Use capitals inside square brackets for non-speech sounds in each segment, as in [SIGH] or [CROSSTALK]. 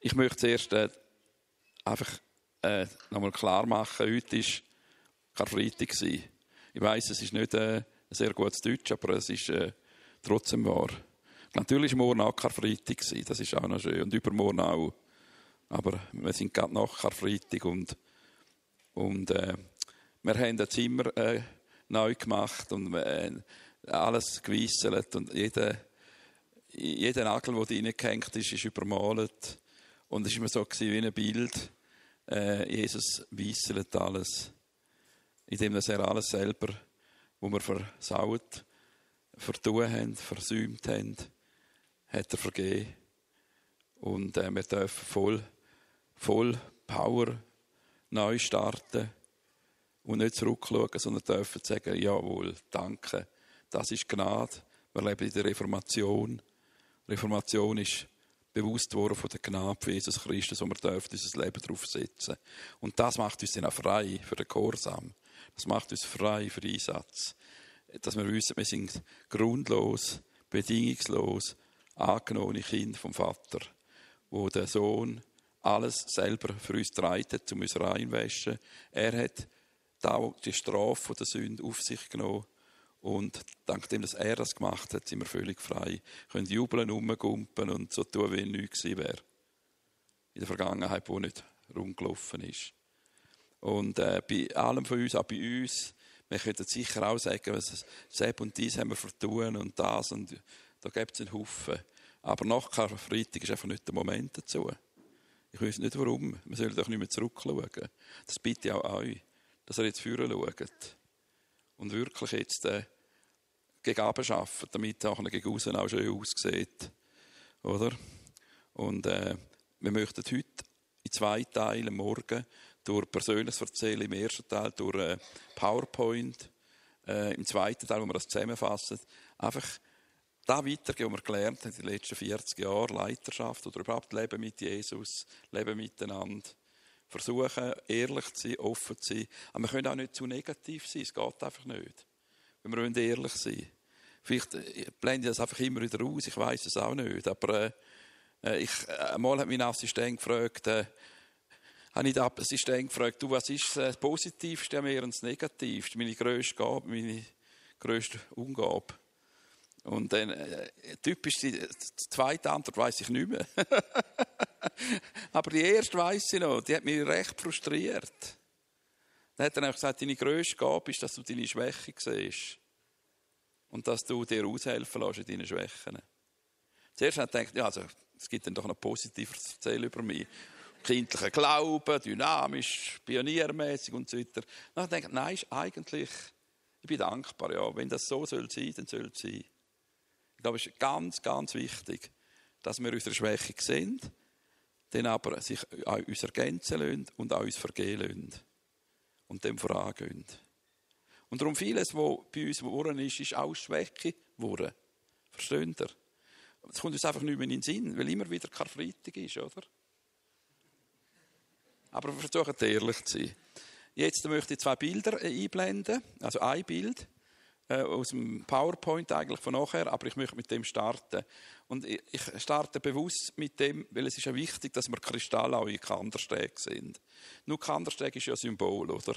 Ich möchte zuerst äh, einfach äh, nochmal klar machen, heute war Karfreitag. Ich weiss, es ist nicht äh, ein sehr gutes Deutsch, aber es ist äh, trotzdem wahr. Natürlich war morgen auch Karfreitag, das ist auch noch schön, und übermorgen auch. Aber wir sind gerade nach Karfreitag und, und äh, wir haben das Zimmer äh, neu gemacht und äh, alles gewieselt und jeder, jeder Nagel, der reingehängt ist, ist übermalt. Und es war immer so wie ein Bild. Äh, Jesus weisselt alles, indem er alles selber, wo wir versaut, vertun haben, versäumt haben, hat er vergeben. Und äh, wir dürfen voll, voll Power neu starten und nicht zurückschauen, sondern dürfen sagen, jawohl, danke, das ist Gnade. Wir leben in der Reformation. Reformation ist bewusst worden von der Gnade von Jesus Christus, wo wir dürfen unser Leben darauf setzen. Und das macht uns dann auch frei für den Gehorsam. Das macht uns frei für den Einsatz. Dass wir wissen, wir sind grundlos, bedingungslos angenommene Kinder vom Vater, wo der Sohn alles selber für uns treibt hat, um uns reinwaschen. Er hat die Strafe der Sünde auf sich genommen und dank dem, dass er das gemacht hat, sind wir völlig frei. Können jubeln, rumgumpen und so tun, wie nichts gewesen wäre. In der Vergangenheit, wo nicht rumgelaufen ist. Und äh, bei allem von uns, auch bei uns, wir könnten sicher auch sagen, was Sepp und dies haben wir vertun und das und da gibt es einen Haufen. Aber nach Karfreitag ist einfach nicht der Moment dazu. Ich weiß nicht warum. Wir sollen doch nicht mehr zurückschauen. Das bitte ich auch euch, dass ihr jetzt führen schaut und wirklich jetzt äh, gegen arbeiten, damit auch gegen außen auch schön aussieht. Oder? Und äh, wir möchten heute in zwei Teilen morgen durch persönliches Erzählen im ersten Teil, durch äh, PowerPoint, äh, im zweiten Teil, wo wir das zusammenfassen, einfach da weitergehen, was wir gelernt haben in den letzten 40 Jahren, Leiterschaft oder überhaupt Leben mit Jesus, Leben miteinander versuchen, ehrlich zu sein, offen zu sein. Aber wir können auch nicht zu negativ sein. Es geht einfach nicht. Wir ehrlich sein Vielleicht äh, blende ich das einfach immer wieder aus. Ich weiß es auch nicht. Aber äh, äh ich, äh, einmal hat mein Assistent gefragt, äh, habe ich den Assistent gefragt, du, was ist das Positivste an mir und das Negativste? Meine grösste Gabe, meine grösste Ungabe. Und dann, äh, typisch die zweite Antwort weiß ich nicht mehr. [LAUGHS] Aber die erste weiß ich noch, die hat mich recht frustriert. Dann hat er gesagt, deine grösste Gabe ist, dass du deine Schwäche siehst. Und dass du dir aushelfen lässt in deinen Schwächen. Zuerst hat er gedacht, ja, also, es gibt dann doch noch positives Erzählen über mich. Kindlicher Glauben, dynamisch, pioniermäßig und so weiter. Dann hat er gedacht, nein, eigentlich, ich bin dankbar, ja. Wenn das so soll sein, dann soll es sein. Ich glaube, es ist ganz, ganz wichtig, dass wir unsere Schwäche sehen, dann aber sich an uns ergänzen lassen und an uns vergehen lassen. Und dem vorangehen. Und darum vieles, was bei uns geworden ist, ist auch Schwäche geworden. Versteht ihr? Es kommt uns einfach nicht mehr in den Sinn, weil immer wieder Karfreitag ist, oder? Aber wir versuchen ehrlich zu sein. Jetzt möchte ich zwei Bilder einblenden, also ein Bild äh, aus dem PowerPoint eigentlich von nachher, aber ich möchte mit dem starten. Und ich starte bewusst mit dem, weil es ist ja wichtig, dass wir Kristalle auch in Kandersteg sind. Nur Kandersteg ist ja ein Symbol, oder?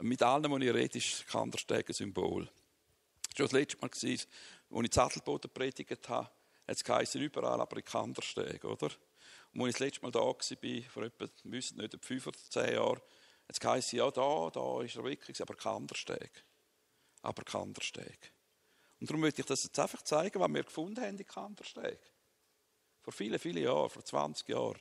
Mit allem, was ich rede, ist Kandersteg ein Symbol. Schon das letzte Mal, als ich Sattelboden predigt habe, hat es überall aber in Kandersteg, oder? Und als ich das letzte Mal da war, vor etwa, nicht, fünf oder zehn Jahren, hat es ja, da, da ist er wirklich, aber Kandersteg aber Kandersteg. Und darum möchte ich das jetzt einfach zeigen, was wir gefunden haben in Kandersteg. Vor vielen, vielen Jahren, vor 20 Jahren.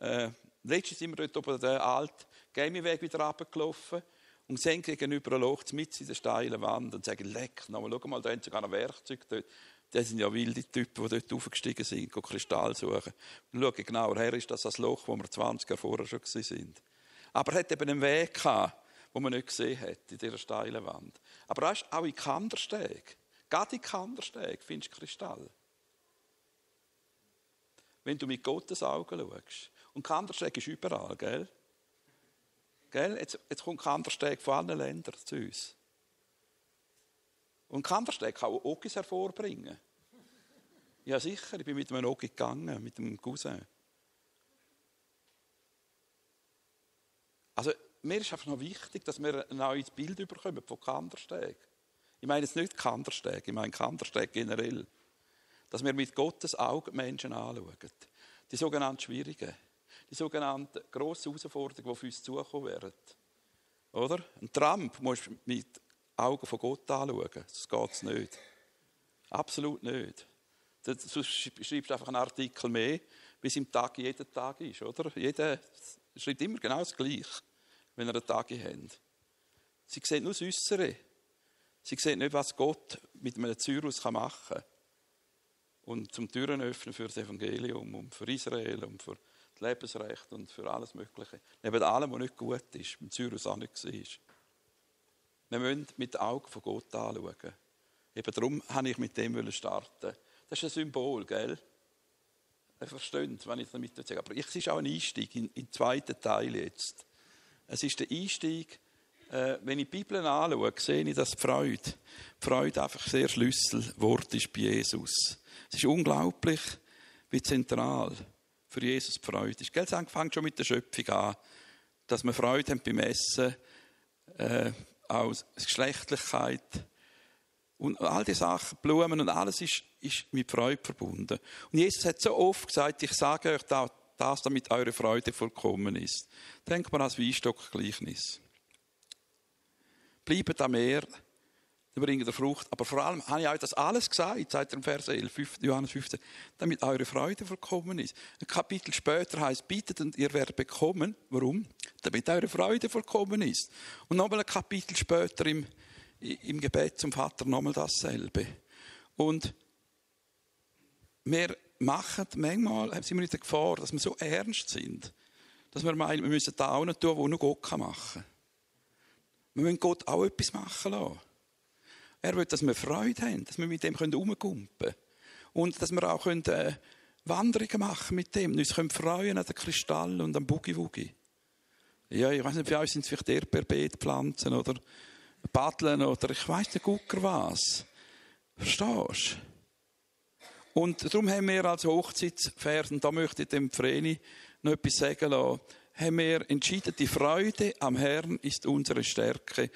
Äh, letztens sind wir dort oben den alten Gameweg wieder runtergelaufen und sehen gegenüber ein Loch mit in der steilen Wand und sagen, leck, nochmal, schau mal, da haben sie sogar ein Werkzeug dort. Das sind ja wilde Typen, die dort aufgestiegen sind, gehen Kristall suchen. Und schauen genauer her, ist das das Loch, wo wir 20 Jahre vorher schon sind. Aber er hat eben einen Weg gehabt, die man nicht gesehen hat in dieser steilen Wand. Aber auch in Kandersteg, gerade in Kandersteg findest du Kristall. Wenn du mit Gottes Augen schaust. Und Kandersteg ist überall, gell? gell? Jetzt, jetzt kommt Kandersteg von allen Ländern zu uns. Und Kandersteg kann auch Ogis hervorbringen. Ja, sicher, ich bin mit einem Ogi gegangen, mit einem Cousin. Also, mir ist einfach noch wichtig, dass wir ein neues Bild bekommen von Kandersteg. Ich meine jetzt nicht Kandersteg, ich meine Kandersteg generell. Dass wir mit Gottes Augen Menschen anschauen. Die sogenannten Schwierigen, die sogenannten grossen Herausforderungen, die auf uns zukommen werden. Oder? Ein Trump muss mit Augen von Gott anschauen. Das geht nicht. Absolut nicht. Sonst schreibst du einfach einen Artikel mehr, wie es im Tag jeden Tag ist, oder? Jeder schreibt immer genau das Gleiche, wenn er einen Tag hat. Sie sehen nur das Äußere. Sie sehen nicht, was Gott mit einem Cyrus machen kann. Und zum Türen öffnen für das Evangelium und für Israel und für das Lebensrecht und für alles Mögliche. Neben allem, was nicht gut ist, mit Cyrus auch nicht war. Wir müssen mit den Augen von Gott anschauen. Eben darum habe ich mit dem starten. Das ist ein Symbol, gell? Ihr versteht, wenn ich damit sage. Aber es ist auch ein Einstieg in, in den zweiten Teil jetzt. Es ist der Einstieg, äh, wenn ich die Bibel anschaue, sehe ich, dass die Freude, die Freude einfach sehr Schlüsselwort ist bei Jesus. Es ist unglaublich, wie zentral für Jesus die Freude ist. Es fängt schon mit der Schöpfung an, dass wir Freude haben beim Essen, äh, auch Geschlechtlichkeit, und all die Sachen, Blumen und alles ist, ist mit Freude verbunden. Und Jesus hat so oft gesagt, ich sage euch das, damit eure Freude vollkommen ist. Denkt mal ans Weinstockgleichnis. Bleibt am Meer, bringen der Frucht. Aber vor allem habe ich euch das alles gesagt, seit dem Vers 11, Johannes 15, damit eure Freude vollkommen ist. Ein Kapitel später heißt, bittet und ihr werdet bekommen. Warum? Damit eure Freude vollkommen ist. Und nochmal ein Kapitel später im im Gebet zum Vater nochmal dasselbe. Und wir machen manchmal, sind wir in der Gefahr, dass wir so ernst sind, dass wir meinen, wir müssen da auch nicht tun, was nur Gott machen kann. Wir müssen Gott auch etwas machen lassen. Er will, dass wir Freude haben, dass wir mit dem herumkumpen können. Und dass wir auch können, äh, Wanderungen machen mit dem, uns können freuen an den Kristall und am Boogie-Woogie. Ja, ich weiß nicht, für euch sind es vielleicht Erdbeerbeetpflanzen oder Paddeln oder ich weiß nicht gucker was. Verstehst du? Und darum haben wir als Hochzeitsvers, und da möchte ich dem Vreni noch etwas sagen lassen, haben wir entschieden, die Freude am Herrn ist unsere Stärke.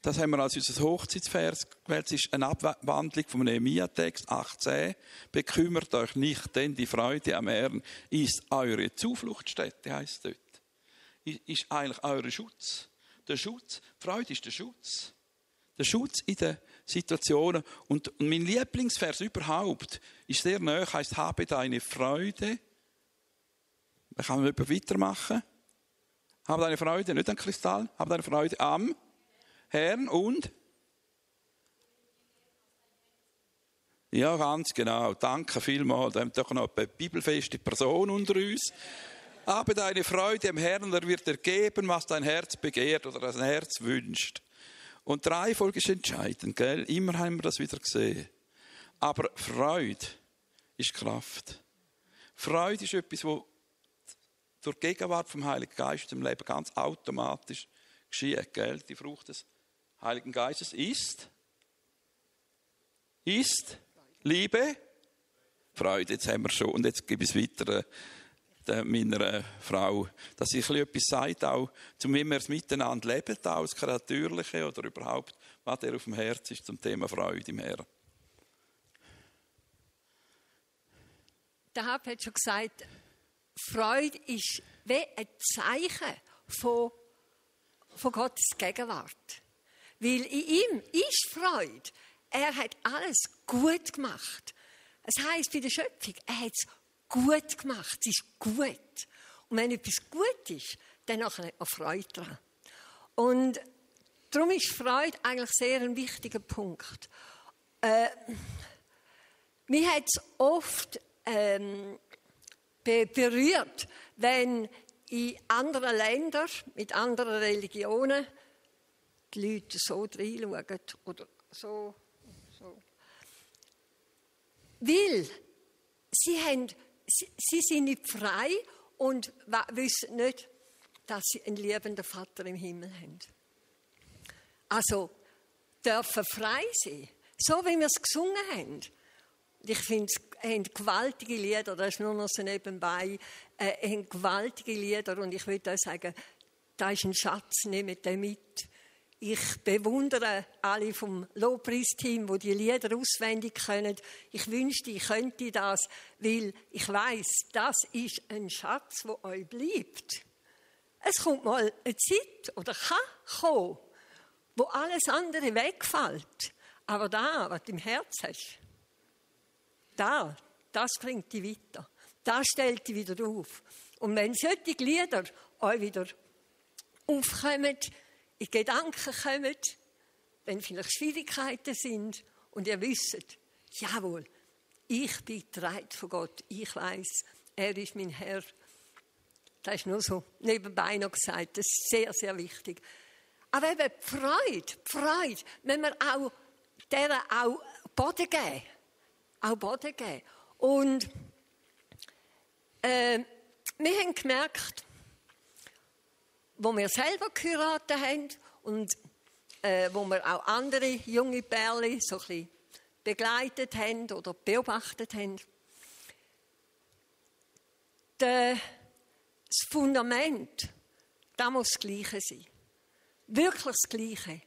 Das haben wir als unser Hochzeitsvers gewählt. Es ist eine Abwandlung vom Nehemiah-Text 18. Bekümmert euch nicht, denn die Freude am Herrn ist eure Zufluchtsstätte, heißt dort. Ist eigentlich euer Schutz der Schutz. Freude ist der Schutz. Der Schutz in den Situationen. Und mein Lieblingsvers überhaupt ist sehr nahe, heißt, habe deine Freude. Da kann man weitermachen. Habe deine Freude, nicht am Kristall, habe deine Freude am Herrn und Ja, ganz genau. Danke vielmals. Wir haben doch noch eine bibelfeste Person unter uns. Habe deine Freude im Herrn, er wird dir geben, was dein Herz begehrt oder dein Herz wünscht. Und die Reihenfolge ist entscheidend, gell? Immer haben wir das wieder gesehen. Aber Freude ist Kraft. Freude ist etwas, wo durch die Gegenwart vom Heiligen Geist im Leben ganz automatisch geschieht, gell? Die Frucht des Heiligen Geistes ist, ist Liebe, Freude. Jetzt haben wir schon. Und jetzt gebe ich es weiter meiner Frau, dass ich etwas sagt, auch zum wie wir es miteinander leben, auch das Kreatürliche oder überhaupt, was der auf dem Herz ist zum Thema Freude im Herrn. Der Haupt hat schon gesagt, Freude ist wie ein Zeichen von, von Gottes Gegenwart. Weil in ihm ist Freude. Er hat alles gut gemacht. Es heißt bei der Schöpfung, er hat es gut gemacht. Es ist gut. Und wenn etwas gut ist, dann hat man Freude daran. Und darum ist Freude eigentlich sehr ein wichtiger Punkt. Äh, mir hat es oft ähm, berührt, wenn in anderen Ländern mit anderen Religionen die Leute so reinschauen oder so, so. Weil sie haben sie sind nicht frei und wissen nicht, dass sie einen liebenden Vater im Himmel haben. Also dürfen frei sein, so wie wir es gesungen haben. Ich finde, es haben gewaltige Lieder, das ist nur noch so nebenbei, äh, haben gewaltige Lieder und ich würde auch sagen, da ist ein Schatz, nehmt den mit. Ich bewundere alle vom Lobpreisteam, wo die Lieder auswendig können. Ich wünschte, ich könnte das, weil ich weiß, das ist ein Schatz, wo euch bleibt. Es kommt mal eine Zeit oder kann kommen, wo alles andere wegfällt. Aber da, was du im Herz hast, da, das bringt dich weiter. Das stellt dich wieder auf. Und wenn solche Lieder euch wieder aufkommen, in Gedanken kommen, wenn vielleicht Schwierigkeiten sind und ihr wisst, jawohl, ich bin getragen von Gott, ich weiß, er ist mein Herr. Das ist nur so nebenbei noch gesagt, das ist sehr, sehr wichtig. Aber eben die Freude, die Freude, wenn wir auch deren auch Boden geben. Auch Boden geben. Und äh, wir haben gemerkt, wo wir selber geheiratet haben und äh, wo wir auch andere junge Pärchen so ein begleitet haben oder beobachtet haben, das Fundament, da muss das Gleiche sein. Wirklich das Gleiche.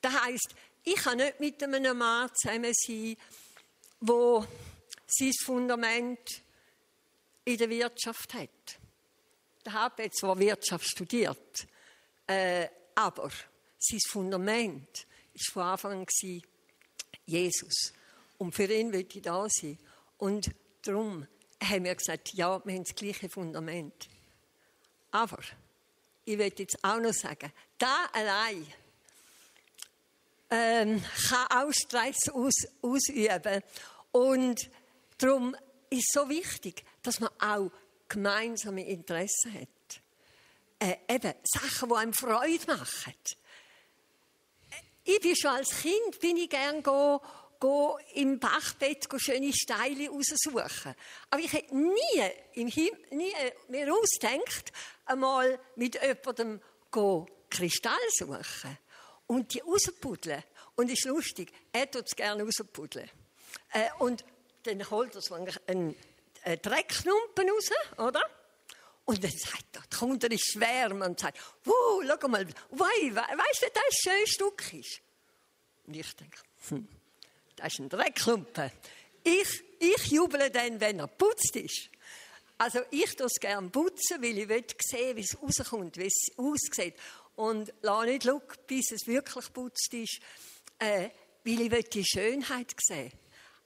Das heisst, ich kann nicht mit einem Mann zusammen sein, wo sein Fundament in der Wirtschaft hat. Habe zwar Wirtschaft studiert, äh, aber sein Fundament war von Anfang an Jesus. Und für ihn will ich da sein. Und darum haben wir gesagt, ja, wir haben das gleiche Fundament. Aber ich will jetzt auch noch sagen, da allein ähm, kann auch Stress aus, ausüben. Und darum ist es so wichtig, dass man auch gemeinsame Interessen hat. Äh, eben Sachen, die einem Freude machen. Ich bin schon als Kind, bin ich gern go, go im Bachbett go schöne Steine raussuchen. Aber ich hätte nie, im Him nie mir ausgedacht, einmal mit jemandem go Kristall suchen und die rauspuddeln. Und es ist lustig, er tut es gerne rauspuddeln. Äh, und dann holt er so einen, einen Dreckknumpen raus, oder? Und dann sagt er, da kommt er in Schwärme und sagt, wow, schau mal, wei, weißt du, das ein schönes Stück ist? Und ich denke, hm, das ist ein Dreckklumpen. Ich, ich juble dann, wenn er putzt ist. Also ich tue es gerne putzen, weil ich will sehen, wie es rauskommt, wie es aussieht. Und lasse nicht schauen, bis es wirklich putzt ist, äh, weil ich will die Schönheit sehen.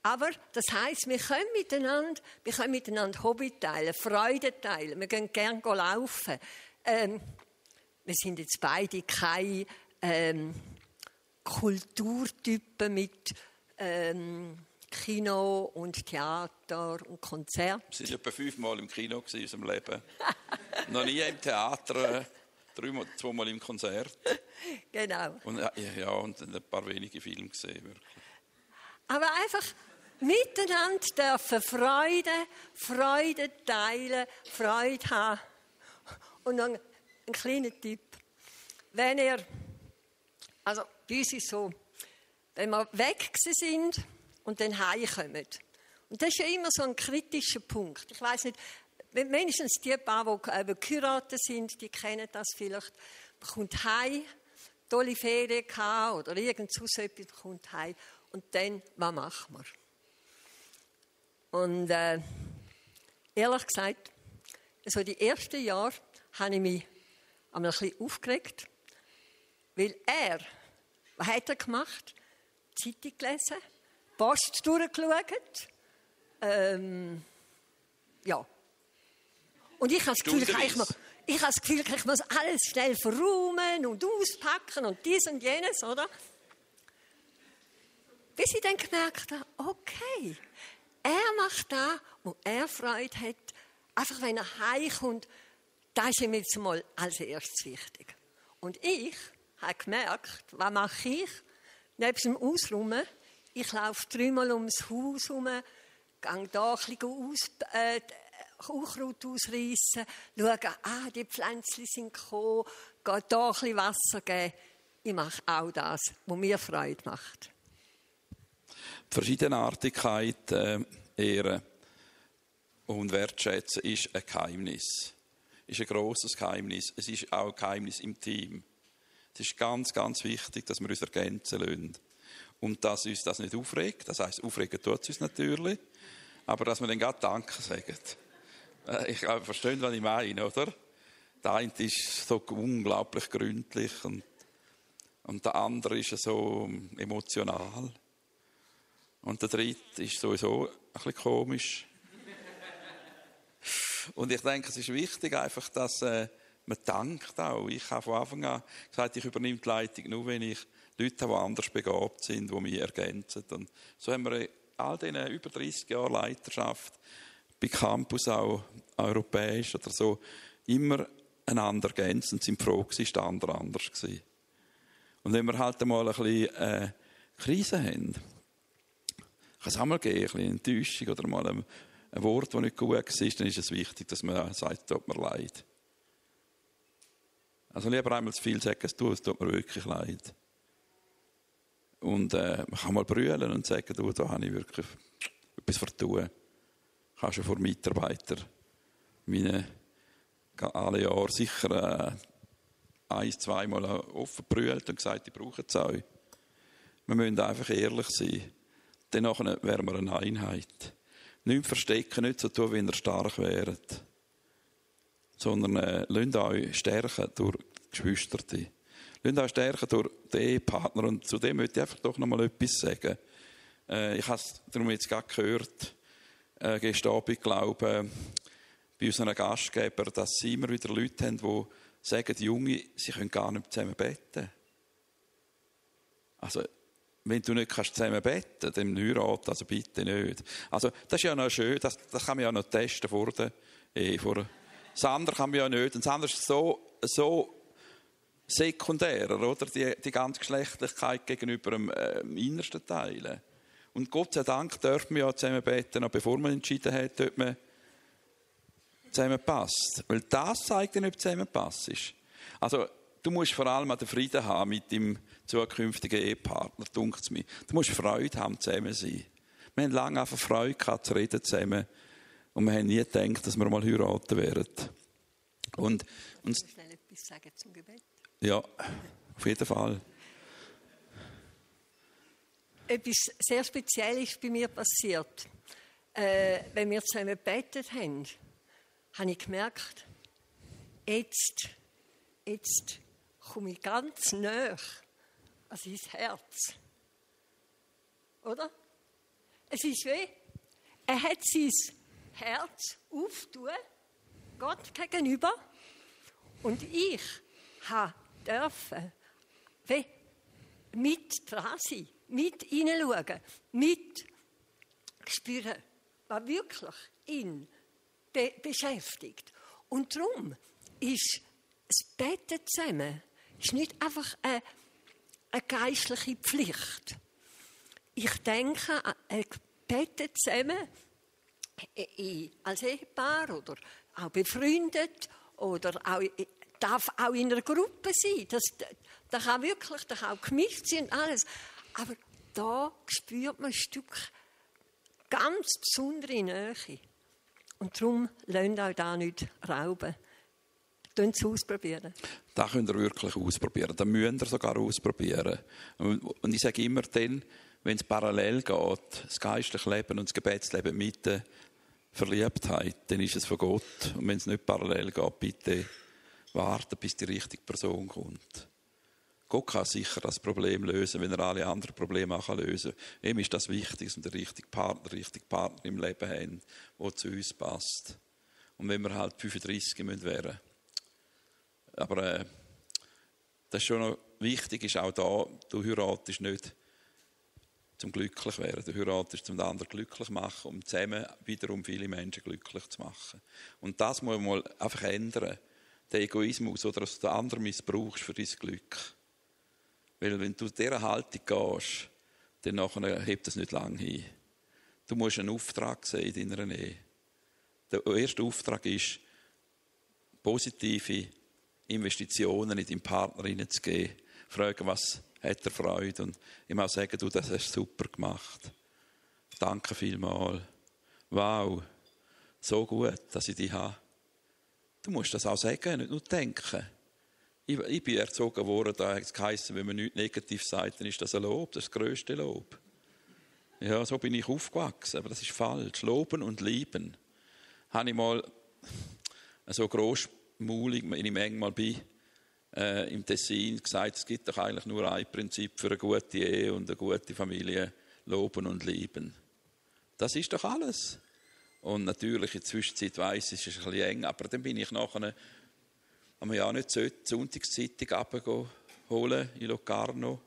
Aber das heißt, wir können miteinander, wir können miteinander Hobby teilen, Freude teilen. Wir gehen gerne laufen. Ähm, wir sind jetzt beide keine ähm, Kulturtypen mit ähm, Kino und Theater und Konzert. Wir waren etwa fünfmal im Kino in unserem Leben. [LAUGHS] Noch nie im Theater, dreimal, zweimal im Konzert. [LAUGHS] Genau. Und, ja, und ein paar wenige Filme gesehen, wirklich. Aber einfach miteinander dürfen Freude, Freude teilen, Freude haben. Und noch ein, ein kleiner Tipp. Wenn ihr, also bei uns ist so, wenn wir weg sind und dann heimkommen, und das ist ja immer so ein kritischer Punkt. Ich weiß nicht, mindestens die paar, die geheiratet sind, die kennen das vielleicht. Man kommt heim, tolle Ferien oder irgend so etwas, kommt heim und dann, was machen wir? Und äh, ehrlich gesagt, so die ersten Jahre habe ich mich ein bisschen aufgeregt, weil er, was hat er gemacht? Zeitung gelesen, Post durchgeschaut, ähm, ja. Und ich habe das Gefühl, ich, muss, ich habe das Gefühl, ich muss alles schnell verräumen und auspacken und dies und jenes, oder? Bis ich dann gemerkt habe, okay, er macht da, wo er Freude hat. Einfach wenn er heimkommt, das ist ihm jetzt mal als erstes wichtig. Und ich habe gemerkt, was mache ich? Neben dem Ausräumen, ich laufe dreimal ums Haus herum, gehe da ein bisschen aus, äh, ausreißen, schaue, ah, die Pflänzchen sind gekommen, gehe da ein bisschen Wasser geben. Ich mache auch das, was mir Freude macht. Verschiedenartigkeit äh, ehren und wertschätzen ist ein Geheimnis ist ein grosses Geheimnis. Es ist auch ein Geheimnis im Team. Es ist ganz, ganz wichtig, dass wir uns ergänzen lassen. Und dass uns das nicht aufregt. Das heisst, aufregen tut es uns natürlich. Aber dass wir dann gerade Danke sagen. Äh, ich verstehe, was ich meine, oder? Der eine ist so unglaublich gründlich und, und der andere ist so emotional. Und der dritte ist sowieso ein bisschen komisch. Und ich denke, es ist wichtig einfach, dass äh, man dankt auch. Ich habe von Anfang an gesagt, ich übernehme die Leitung nur, wenn ich Leute habe, die anders begabt sind, die mich ergänzen. Und so haben wir all diese über 30 Jahre Leiterschaft bei Campus auch europäisch oder so immer einander ergänzen und sind froh gewesen, der andere anders gewesen. Und wenn wir halt einmal ein bisschen äh, Krise haben, kann es auch mal geben, ein bisschen Enttäuschung oder mal ein, ein Wort, das nicht gut war, dann ist es wichtig, dass man sagt, tut mir leid. Also lieber einmal zu viel sagen, es tut, es tut mir wirklich leid. Und äh, man kann mal brüllen und sagen, du, da habe ich wirklich etwas vertun. Ich habe schon vor Mitarbeitern meine alle Jahre sicher äh, ein, zweimal offen brüllt und gesagt, ich brauche es euch. Wir müssen einfach ehrlich sein. Dann wären wir eine Einheit. Nicht verstecken, nicht so tun, wie ihr stark wäret. Sondern äh, lasst euch stärken durch Geschwister. Lasst euch stärken durch den Ehepartner. Und zu dem möchte ich einfach doch noch mal etwas sagen. Äh, ich habe es jetzt gerade gehört, äh, gestern Abend, glaube bei unseren Gastgebern, dass sie immer wieder Leute haben, die sagen, die Junge, sie können gar nicht zusammen beten. Also, wenn du nicht kannst zusammen beten, dann heiraten, also bitte nicht. Also, das ist ja noch schön, das, das kann man ja noch testen vor der Ehe. Vor, das andere kann man ja nicht. Und das andere ist so, so sekundärer, oder? Die, die ganze Geschlechtlichkeit gegenüber dem äh, innersten Teil. Und Gott sei Dank dürfen wir ja zusammen beten, noch bevor man entschieden hat, ob man zusammenpasst. Weil das zeigt dir, ob zusammenpasst. Also, du musst vor allem den Frieden haben mit dem zukünftigen Ehepartner, dunkt mir. Du musst Freude haben, zusammen sein. Wir haben lange einfach Freude gehabt, zu reden zusammen. Und wir haben nie gedacht, dass wir mal heiraten werden. Und, und, ich schnell etwas sagen zum Gebet. Ja, auf jeden Fall. Etwas sehr Spezielles ist bei mir passiert. Äh, wenn wir zusammen gebetet haben, habe ich gemerkt, jetzt, jetzt komme ich ganz nah an sein Herz. Oder? Es ist wie, er hat sein Herz auftun, Gott gegenüber, und ich habe dürfen wie mit dran sein, mit hineinschauen, mit spüren, was wirklich ihn be beschäftigt. Und darum ist das Beten zusammen ist nicht einfach eine, eine geistliche Pflicht. Ich denke, ein Beten zusammen als Ehepaar oder auch befreundet oder auch, darf auch in einer Gruppe sein. Das, das kann wirklich das kann auch gemischt sein und alles. Aber da spürt man ein Stück ganz besondere Nähe. Und darum lasst euch da nicht rauben. Könnt es ausprobieren. Das könnt ihr wirklich ausprobieren. Das müsst ihr sogar ausprobieren. Und ich sage immer dann, wenn es parallel geht, das geistliche Leben und das Gebetsleben mit der Verliebtheit, dann ist es von Gott. Und wenn es nicht parallel geht, bitte warten, bis die richtige Person kommt. Gott kann sicher das Problem lösen, wenn er alle anderen Probleme auch lösen kann. Ihm ist das wichtig, dass wir den richtigen Partner, den richtigen Partner im Leben haben, der zu uns passt. Und wenn wir halt 35 müssen wären. Aber äh, das ist schon noch wichtig, ist auch da, du heiratest nicht zum glücklich werden. Du heiratest zum anderen glücklich machen, um zusammen wiederum viele Menschen glücklich zu machen. Und das muss man mal einfach ändern. Den Egoismus oder dass du den anderen missbrauchst für dein Glück. Weil wenn du dieser Haltung gehst, dann nachher hebt es nicht lange hin. Du musst einen Auftrag sehen in deiner Nähe. Der erste Auftrag ist, positive Investitionen in deinen Partner hineinzugeben. Fragen, was hat er Freude? Und ihm auch sagen, du, das hast du super gemacht. Danke vielmals. Wow, so gut, dass ich dich habe. du musst das auch sagen, nicht nur denken. Ich, ich bin erzogen worden, da hat es geheißen, wenn man nichts negativ sagt, dann ist das ein Lob, das das grösste Lob. Ja, so bin ich aufgewachsen, aber das ist falsch. Loben und lieben. Habe ich mal so grossmaulig, wenn ich manchmal bin, äh, im Tessin gesagt, es gibt doch eigentlich nur ein Prinzip für eine gute Ehe und eine gute Familie, loben und lieben. Das ist doch alles. Und natürlich in der Zwischenzeit weiss ich, es ist ein bisschen eng, aber dann bin ich nachher, haben wir ja nicht die Sonntagszeitung holen in Locarno.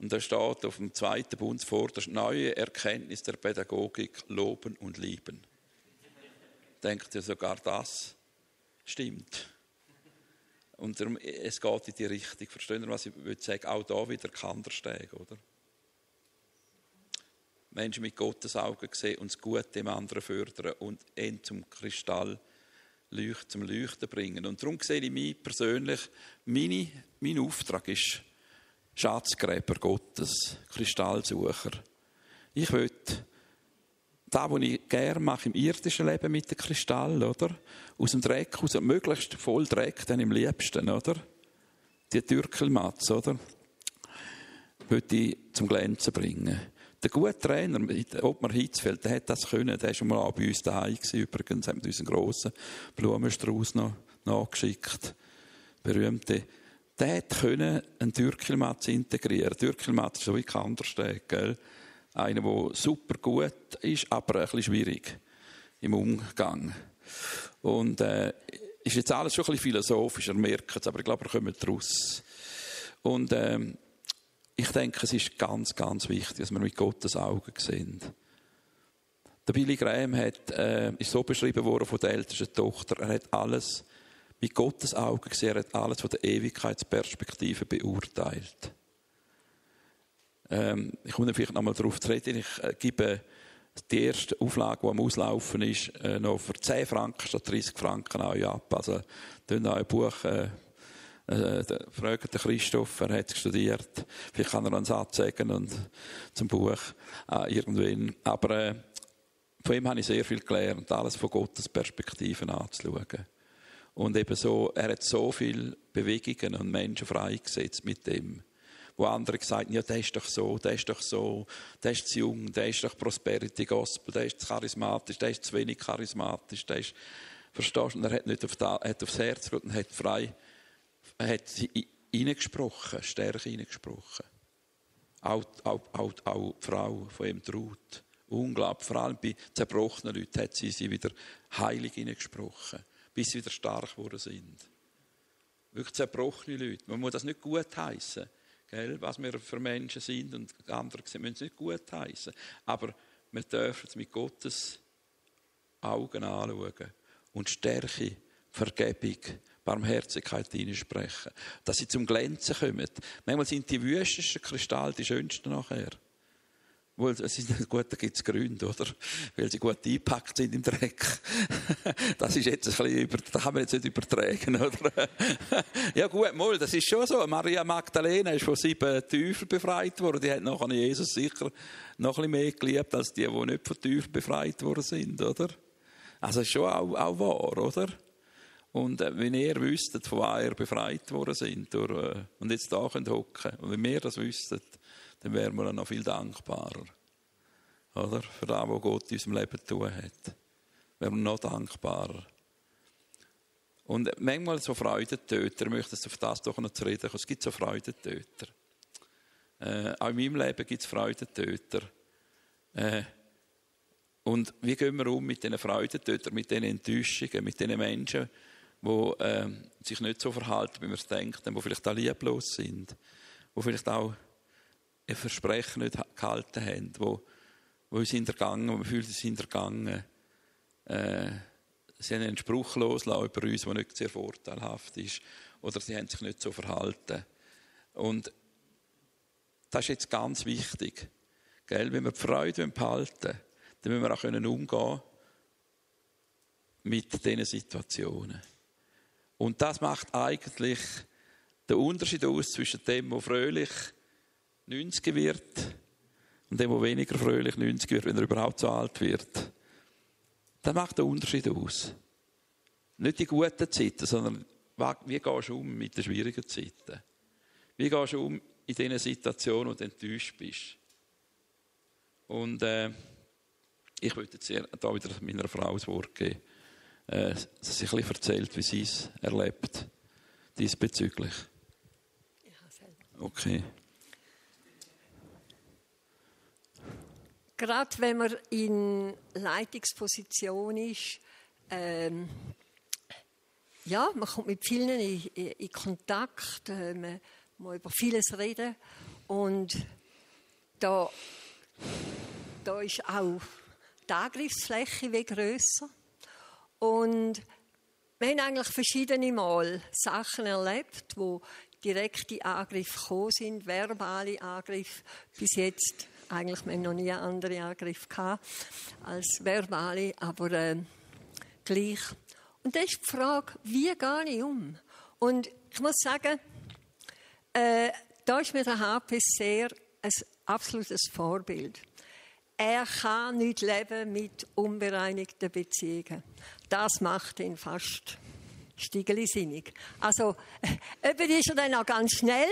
Und da steht auf dem zweiten Bund vor, das neue Erkenntnis der Pädagogik, loben und lieben. Denkt ihr sogar das stimmt? Und darum, es geht in die Richtung. Verstehen ihr, was ich würde sagen? Auch da wieder Kandersteg, oder? Menschen mit Gottes Augen sehen und das Gute dem anderen fördern und ihn zum Kristall zum Leuchten bringen. Und darum sehe ich mich persönlich, meine, mein Auftrag ist Schatzgräber Gottes, Kristallsucher. Ich will das, was ich gerne mache im irdischen Leben mit dem Kristall, oder? Aus dem Dreck, aus dem möglichst voll Dreck, dann im liebsten, oder? Die Türkelmatz, oder? Würde ich zum Glänzen bringen. Der gute Trainer, Ottmar Hitzfeld, der hat das können. Der war schon mal bei uns daheim gewesen. Übrigens haben wir uns einen grossen Blumenstrauß noch nachgeschickt. Berühmte. Der hat können einen Türkelmatz integrieren. Türkelmatz ist so wie Kandersteg, gell? Einer, der super gut ist, aber ein bisschen schwierig im Umgang. Und, äh, ist jetzt alles schon ein bisschen philosophisch, er merkt es, aber ich glaube, er kommt raus. Und, ähm, ich denke, es ist ganz, ganz wichtig, dass wir mit Gottes Augen sehen. Der Billy Graham hat, äh, ist so beschrieben worden von der ältesten Tochter. Er hat alles mit Gottes Augen gesehen. Er hat alles von der Ewigkeitsperspektive beurteilt. Ähm, ich komme vielleicht noch mal darauf zu reden. Ich äh, gebe die erste Auflage, die am Auslaufen ist, äh, noch für 10 Franken statt 30 Franken auch ab. Also, dann ein Buch, äh, äh, fragt den Christoph, er hat studiert. Vielleicht kann er einen Satz sagen und zum Buch äh, irgendwann. Aber äh, von ihm habe ich sehr viel gelernt, alles von Gottes Perspektiven anzuschauen. Und eben so, er hat so viele Bewegungen und Menschen freigesetzt mit dem. Wo andere gesagt haben, ja, der ist doch so, der ist doch so, der ist zu jung, der ist doch Prosperity Gospel, der ist zu charismatisch, der ist zu wenig charismatisch, der ist, verstehst du, und er hat nicht auf da, er hat aufs Herz geschaut und hat frei hat sie hineingesprochen, Stärke hineingesprochen. Auch, auch, auch, auch die Frau von ihm traut. Unglaublich. Vor allem bei zerbrochenen Leuten hat sie sie wieder heilig hineingesprochen, bis sie wieder stark geworden sind. Wirklich zerbrochene Leute. Man muss das nicht gut heißen, was wir für Menschen sind und andere müssen es nicht gut heißen. Aber wir dürfen es mit Gottes Augen anschauen und Stärke, Vergebung, Barmherzigkeit hineinsprechen. Dass sie zum Glänzen kommen. Manchmal sind die wüstesten Kristalle die schönsten nachher. Wohl, es ist nicht gut, da gibt es Gründe, oder? Weil sie gut eingepackt sind im Dreck. [LAUGHS] Das ist jetzt ein bisschen über, das kann man jetzt nicht übertragen, [LAUGHS] oder? Ja gut, mal, das ist schon so. Maria Magdalena ist von sieben Teufeln befreit worden. Die hat nachher Jesus sicher noch ein bisschen mehr geliebt, als die, die nicht von Teufeln befreit worden sind, oder? Also, ist schon auch, auch wahr, oder? Und äh, wenn ihr wüsstet, von was ihr befreit worden sind durch, äh, und jetzt da könnt hocken, und wenn wir das wüsstet, dann wären wir noch viel dankbarer. Oder? Für das, was Gott in unserem Leben tun hat. Wären wir noch dankbarer. Und manchmal so Freudentöter, ich möchte auf das doch noch zu reden kommen. Es gibt so Freudentöter. Äh, auch in meinem Leben gibt es Freudentöter. Äh, und wie gehen wir um mit diesen Freudentötern, mit diesen Enttäuschungen, mit diesen Menschen, die äh, sich nicht so verhalten, wie man es denkt, die vielleicht auch lieblos sind, die vielleicht auch ein Versprechen nicht gehalten haben, wo, wo uns hintergangen, wo man fühlt, sie sind hintergangen. Äh, sie haben einen Spruch loslassen über uns, der nicht sehr vorteilhaft ist, oder sie haben sich nicht so verhalten. Und das ist jetzt ganz wichtig. Gell? Wenn wir die Freude behalten dann müssen wir auch umgehen können mit diesen Situationen. Und das macht eigentlich den Unterschied aus zwischen dem, der fröhlich 90 wird und dem, der weniger fröhlich 90 wird, wenn er überhaupt so alt wird. Das macht den Unterschied aus. nicht die guten Zeiten, sondern wie gehst du um mit den schwierigen Zeiten? Wie gehst du um in diesen Situationen, wo du enttäuscht bist? Und äh, ich würde jetzt da wieder meiner Frau das Wort geben, äh, sie sich ein bisschen erzählt, wie sie es erlebt, diesbezüglich. Okay. Gerade wenn man in Leitungsposition ist, ähm, ja, man kommt mit vielen in, in Kontakt, äh, man muss über vieles reden und da, da ist auch die Angriffsfläche wie grösser und wir haben eigentlich verschiedene Mal Sachen erlebt, wo direkte Angriffe gekommen sind, verbale Angriffe. Bis jetzt eigentlich wir haben noch nie andere Angriffe gehabt als verbale, aber äh, gleich. Und das ist die Frage, wie gehe ich um? Und ich muss sagen, äh, da ist mir der HP sehr ein absolutes Vorbild. Er kann nicht leben mit unbereinigten Beziehungen. Das macht ihn fast stiegelisinnig. Also, eben ist er dann auch ganz schnell.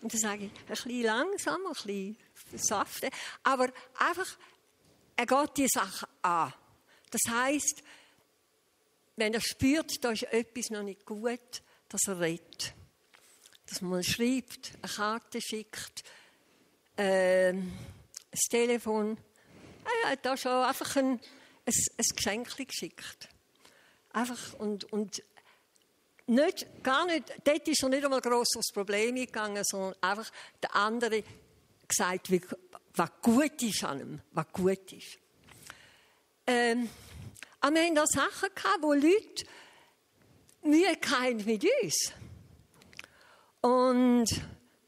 Und dann sage ich, ein bisschen langsam, ein bisschen saften. Aber einfach, er geht die Sache an. Das heißt, wenn er spürt, da ist etwas noch nicht gut, dass er redet. Dass man schreibt, eine Karte schickt, äh, ein Telefon. Er hat da schon einfach ein, ein, ein Geschenk geschickt. Einfach und, und nicht, gar nicht, dort ist er nicht einmal gross aufs Problem gegangen, sondern einfach der andere gesagt, wie, was gut ist an ihm, was gut ist. Ähm, aber wir hatten auch Sachen gehabt, wo Leute Mühe hatten mit uns. Und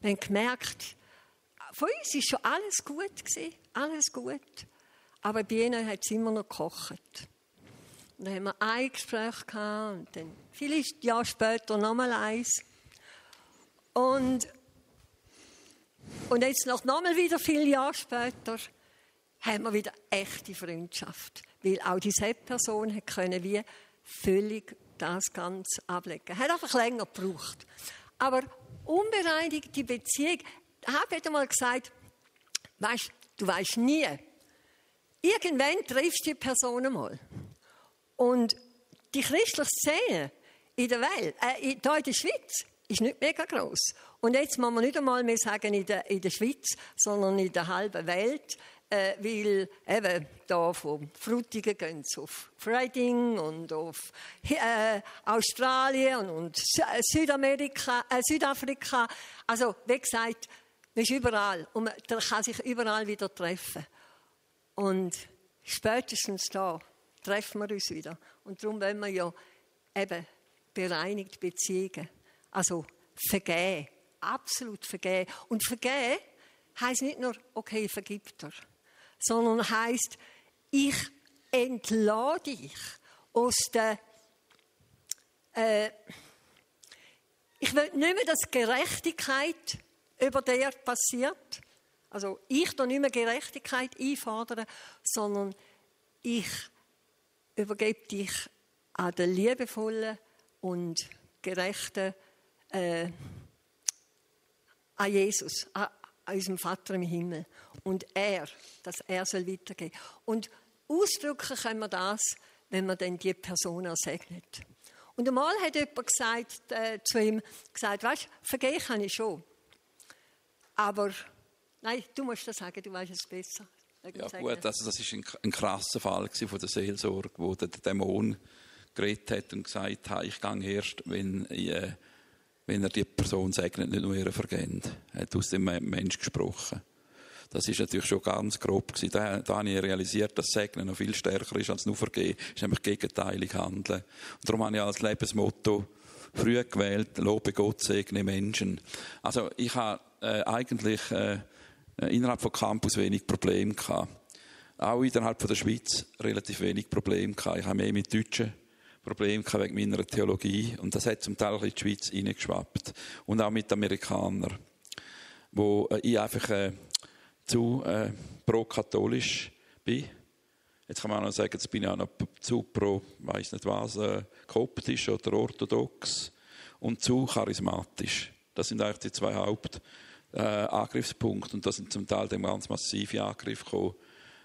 wir haben gemerkt, von uns war schon alles gut gewesen, alles gut. Aber bei ihnen hat es immer noch gekocht. Dann haben wir ein Gespräch gehabt und dann vielleicht Jahr später nochmal eins. Und, und jetzt noch nochmal wieder viele Jahre später haben wir wieder echte Freundschaft. Weil auch diese Person können wie völlig das Ganze ablegen. Hat einfach länger gebraucht. Aber unbereinigte Beziehung, ich habe mal gesagt, weißt, du weißt nie. Irgendwann triffst du die Person mal. Und die christliche Szene in der Welt, äh, hier in der Schweiz, ist nicht mega groß. Und jetzt muss man nicht einmal mehr sagen in der, in der Schweiz, sondern in der halben Welt, äh, weil eben da von Frutigen gehen sie auf Reading und auf äh, Australien und, äh, Südamerika, äh, Südafrika. Also, wie gesagt, man ist überall und man kann sich überall wieder treffen. Und spätestens da treffen wir uns wieder. Und darum wollen wir ja eben bereinigt Beziehungen. Also vergeben, absolut vergeben. Und vergeben heißt nicht nur, okay, vergibt er, sondern heißt, ich entlade dich aus der äh, ich will nicht mehr, dass Gerechtigkeit über dir passiert. Also ich da nicht mehr Gerechtigkeit einfordern, sondern ich übergebe dich an den liebevollen und gerechten äh, an Jesus, an, an unserem Vater im Himmel. Und er, dass er soll weitergehen. Und ausdrücken können wir das, wenn man dann die Person segnet. Und einmal hat jemand gesagt, äh, zu ihm gesagt, weißt, du, vergehen kann ich schon. Aber, nein, du musst das sagen, du weißt es besser. Ja gut, also das ist ein, ein krasser Fall von der Seelsorge, wo der Dämon geredet hat und gesagt hat, ich gehe erst, wenn, ich, äh, wenn er die Person segnet, nicht nur ihr vergeht. Er hat aus dem Mensch gesprochen. Das ist natürlich schon ganz grob gewesen. Da, habe ich realisiert, dass Segnen noch viel stärker ist als nur Vergehen. Das ist nämlich gegenteilig handeln. Und darum habe ich als Lebensmotto früh gewählt, lobe Gott, segne Menschen. Also ich habe äh, eigentlich äh, innerhalb von Campus wenig Probleme gehabt. Auch innerhalb von der Schweiz relativ wenig Probleme gehabt. Ich habe mehr mit Deutschen Probleme gehabt wegen meiner Theologie und das hat zum Teil in die Schweiz hineingeschwappt. Und auch mit Amerikanern, wo äh, ich einfach äh, zu äh, pro-katholisch bin. Jetzt kann man auch noch sagen, jetzt bin ich auch noch zu pro, weiß nicht was, äh, koptisch oder orthodox und zu charismatisch. Das sind eigentlich die zwei Hauptangriffspunkte. Äh, und da sind zum Teil dann ganz massive Angriffe gekommen.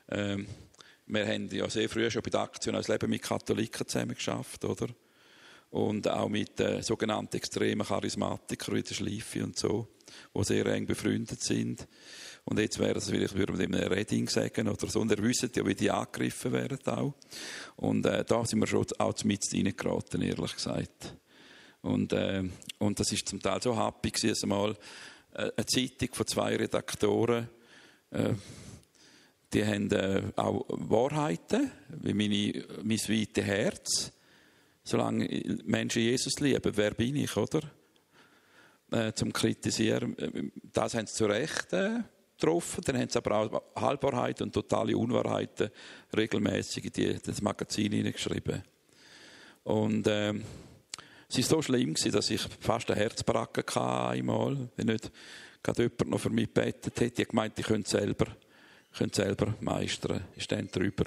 Ähm, wir haben ja sehr früh schon bei der Aktion als Leben mit Katholiken zusammen geschafft, oder? Und auch mit äh, sogenannten extremen Charismatikern wie der Schleife und so, die sehr eng befreundet sind. Und jetzt wäre es, vielleicht würde man dem ein Redding sagen oder so. Und ihr wisst ja, wie die angegriffen werden auch. Und äh, da sind wir schon auch mit reingeraten, ehrlich gesagt. Und, äh, und das ist zum Teil so happy gewesen, einmal äh, eine Zeitung von zwei Redaktoren, äh, die haben äh, auch Wahrheiten, wie meine, mein weites Herz. Solange Menschen Jesus lieben, wer bin ich, oder? Äh, zum Kritisieren. Das haben sie zu Recht äh, getroffen. Dann haben sie aber auch Halbwahrheiten und totale Unwahrheiten regelmäßig in das Magazin hineingeschrieben. Und äh, es war so schlimm, gewesen, dass ich fast eine Herzbaracke hatte einmal, wenn nicht gerade jemand noch für mich gebetet hätte. Ich gemeint, ich könnte selber, könnte selber meistern. Ich stehe drüber.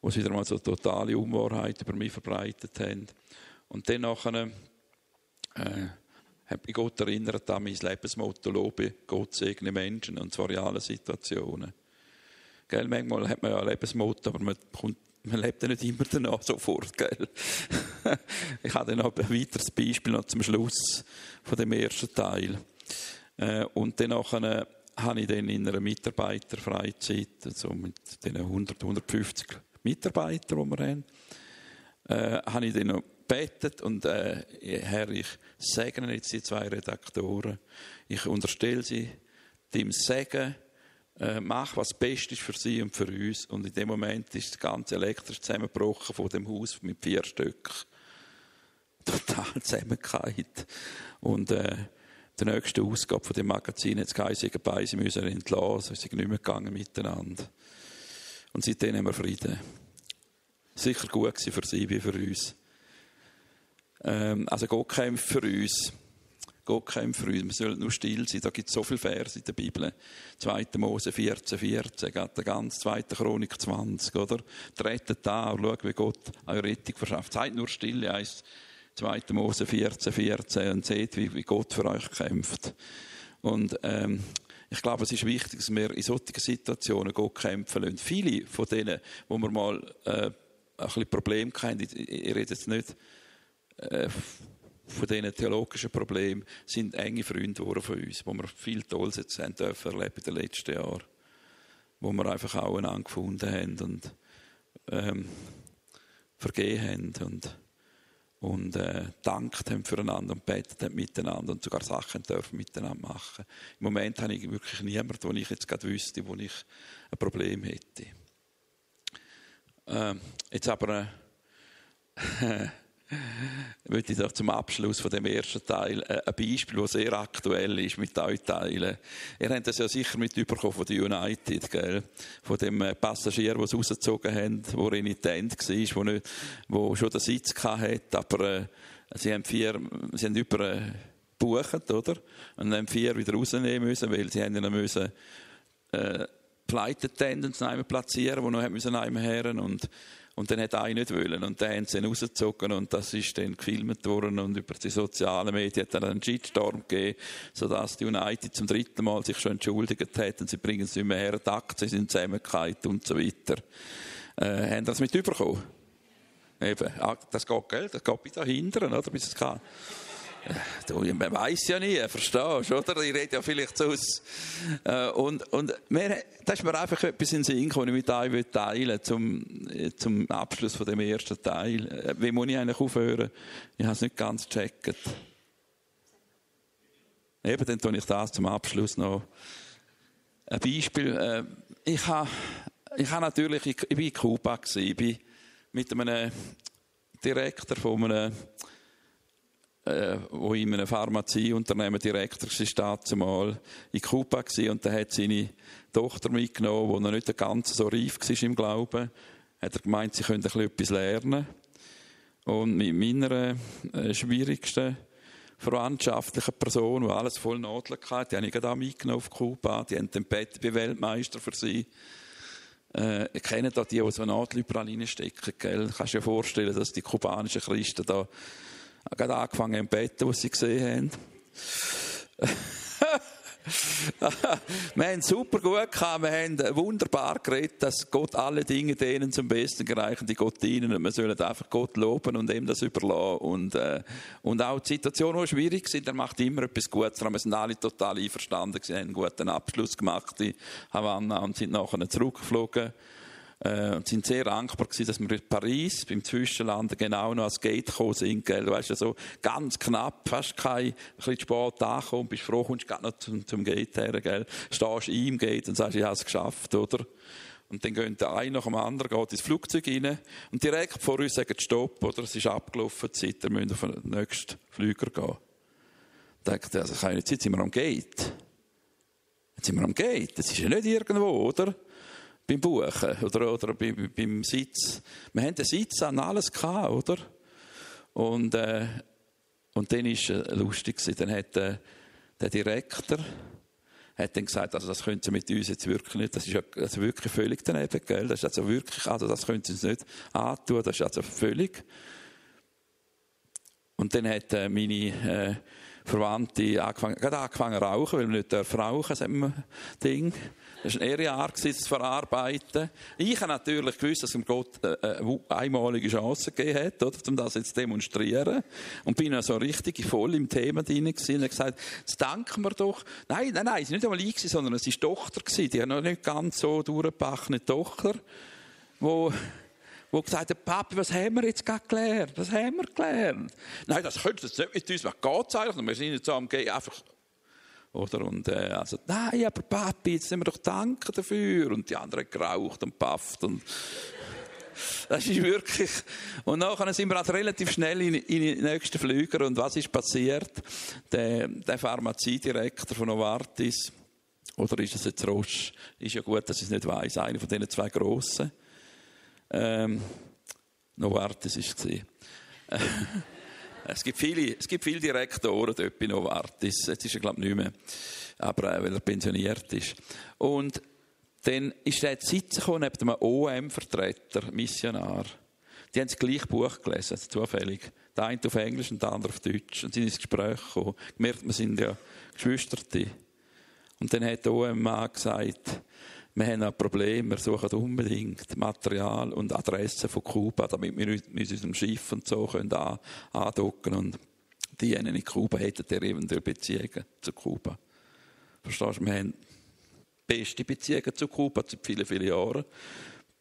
Wo sie wieder mal so totale Unwahrheit über mich verbreitet haben. Und dann nachher, äh, hat mich Gott erinnert an mein Lebensmotto, lobe Gott segne Menschen, und zwar in allen Situationen. Gell, manchmal hat man ja ein Lebensmotto, aber man, kommt, man lebt ja nicht immer danach sofort, gell. [LAUGHS] ich habe dann noch ein weiteres Beispiel noch zum Schluss von dem ersten Teil. Äh, und dann nachher, habe ich dann in einer Mitarbeiterfreizeit, also mit den 100, 150 Mitarbeitern, die wir haben, äh, habe ich dann noch betet und äh, Herr, ich segne jetzt die zwei Redaktoren. Ich unterstelle sie dem Segen, äh, mach was Bestes für sie und für uns. Und in dem Moment ist das ganze elektrisch zusammengebrochen von dem Haus mit vier Stück. Total [LAUGHS] zusammengefallen. Und äh, der nächste Ausgabe von dem Magazin es geheißen, beide sie müssen entlassen, sie sind nicht mehr gegangen miteinander. Und seitdem haben wir Frieden. Sicher gut für sie wie für uns. Ähm, also Gott kämpft für uns. Gott kämpft für uns. Wir sollen nur still sein. Da gibt es so viele Verse in der Bibel. 2. Mose 14, 14, geht der ganz 2. Chronik 20, oder? Tretet da und schaut, wie Gott eure Rettung verschafft. Seid nur still, heißt 2. Mose 14, 14 und seht, wie, wie Gott für euch kämpft. Und, ähm, ich glaube, es ist wichtig, dass wir in solchen Situationen Gott kämpfen lassen. Viele von denen, wo wir mal äh, ein bisschen Probleme hatten, ich, ich rede jetzt nicht äh, von diesen theologischen Problemen sind enge Freunde von uns, wo wir viel Tolles jetzt haben dürfen erleben in den letzten Jahren. Wo wir einfach auch einander gefunden haben und ähm, vergeben haben und, und äh, dankt haben füreinander und betet haben miteinander und sogar Sachen dürfen miteinander machen. Im Moment habe ich wirklich niemanden, wo ich jetzt gerade wüsste, wo ich ein Problem hätte. Ähm, jetzt aber äh, [LAUGHS] möchte ich doch zum Abschluss von dem ersten Teil äh, ein Beispiel, das sehr aktuell ist, mit euch teilen. Ihr habt das ja sicher mitbekommen von der United, gell? Von dem äh, Passagier, der es rausgezogen haben, der renitent war, wo, nicht, wo schon den Sitz hatte, aber äh, sie haben vier, sie haben über äh, gebucht, oder? Und haben vier wieder rausnehmen müssen, weil sie haben ja müssen, äh, Flight Attendants platzieren, die noch müssen her und und dann hat einer nicht wollen. Und dann haben sie ihn rausgezogen und das ist dann gefilmt worden und über die sozialen Medien hat dann einen Shitstorm gegeben, sodass die United zum dritten Mal sich schon entschuldigt hat und sie bringen es nicht mehr her, die Aktien sind zusammengefallen und so weiter. Äh, haben das mit überkommen? Eben, ah, das geht, gell? Das geht bis dahinter, oder? Bis es kann. Du, man weiß ja nie, verstehst du, oder? Ich rede ja vielleicht aus. Äh, und, und mir, das ist mir einfach etwas in den Sinn gekommen, ich mit euch teilen zum, zum Abschluss von dem ersten Teil. Äh, wie muss ich eigentlich aufhören? Ich habe es nicht ganz gecheckt. Eben, dann tue ich das zum Abschluss noch. Ein Beispiel. Äh, ich habe, ich habe natürlich, ich, ich war in Kuba, ich bin mit einem Direktor von einem äh, wo in einem Pharmazieunternehmen Direktor war, zumal in Kuba war und da hat seine Tochter mitgenommen, die noch nicht ganz so reif war im Glauben, hat er gemeint, sie könnte etwas lernen. Und mit meiner äh, schwierigsten verwandtschaftlichen Person, die alles voll Nadeln hatte, die habe ich gerade mitgenommen auf Kuba, die haben den Bett bei Weltmeister für sie. äh, ihr kennt da die, die so Nadelüberall reinstecken, gell? Kannst dir vorstellen, dass die kubanischen Christen da gerade angefangen im Bett, was sie gesehen haben. [LAUGHS] wir haben super gut gehabt, wir haben wunderbar geredet, dass Gott alle Dinge denen zum Besten gereichen, die Gott dienen. Und wir sollen einfach Gott loben und ihm das überlassen. Und, äh, und auch die Situation, die schwierig sind, er macht immer etwas Gutes, wir sind alle total einverstanden, sie haben einen guten Abschluss gemacht in Havanna und sind nachher zurückgeflogen äh, sind sehr dankbar gewesen, dass wir in Paris beim Zwischenlanden genau noch ans Gate gekommen sind, gell. Du weißt ja so ganz knapp, fast kein, ein bisschen spät angekommen, bist froh, kommst gerade noch zum, zum Gate her, gell. Stehst im Gate und sagst, ich habe es geschafft, oder? Und dann gehen der eine nach dem anderen, geht ins Flugzeug rein und direkt vor uns sagen Stopp, oder? Es ist abgelaufen, die Zeit, wir müssen auf den nächsten Flüger gehen. Da dachte also nicht, jetzt sind wir am Gate. Jetzt sind wir am Gate, das ist ja nicht irgendwo, oder? Beim Buchen oder, oder beim, beim Sitz. Wir haben den Sitz an alles gehabt, oder? Und, äh, und dann war es äh, lustig. Dann hat äh, der Direktor hat dann gesagt, also das können Sie mit uns jetzt wirklich nicht, das ist ja also wirklich völlig daneben, gell? Das ist also wirklich, also das können Sie uns nicht antun, das ist also völlig. Und dann hat äh, meine äh, Verwandte angefangen, gerade angefangen zu rauchen, weil man nicht rauchen darf, so Ding. Das war eine Art, das zu verarbeiten. Ich habe natürlich gewusst, dass ihm Gott äh, äh, eine einmalige Chance gegeben hat, oder, um das jetzt zu demonstrieren. Und bin dann so richtig voll im Thema drin gewesen und habe gesagt, jetzt danken wir doch. Nein, nein, nein, es war nicht einmal ich, sondern es war die Tochter gewesen. Die hat noch nicht ganz so durchgepackene Tochter, wo wo gesagt hat, Papi, was haben wir jetzt gerade gelernt? Was haben wir gelernt? Nein, das könntest du nicht mit uns, was geht's eigentlich? Wir sind jetzt so am Gehen, einfach oder? Und, äh, also, nein, aber Papi, jetzt sind wir doch danken dafür. Und die anderen geraucht und pafft und, [LAUGHS] das ist wirklich, und nachher sind wir also relativ schnell in, in den nächsten Flüger. Und was ist passiert? Der, der Pharmaziedirektor von Novartis, oder ist es jetzt Roche? Ist ja gut, dass ich es nicht weiß. Einer von diesen zwei Grossen. Ähm, Novartis ist es. [LAUGHS] Es gibt viele, es gibt viele Direktoren dort bei Novartis. Jetzt ist er, glaube ich, nicht mehr. Aber, äh, weil er pensioniert ist. Und dann ist er sitzen gekommen neben einem OM-Vertreter, Missionar. Die haben das gleiche Buch gelesen, zufällig. Der eine auf Englisch und der andere auf Deutsch. Und sind ins Gespräch gekommen. Gemerkt, wir sind ja Geschwisterte. Und dann hat der OM-Mann gesagt, wir haben ein Problem, wir suchen unbedingt Material und Adressen von Kuba, damit wir mit unserem Schiff und so können andocken und diejenigen in Kuba hätten der eventuell Beziehungen zu Kuba. Verstehst du? Wir haben beste Beziehungen zu Kuba seit vielen, vielen Jahren.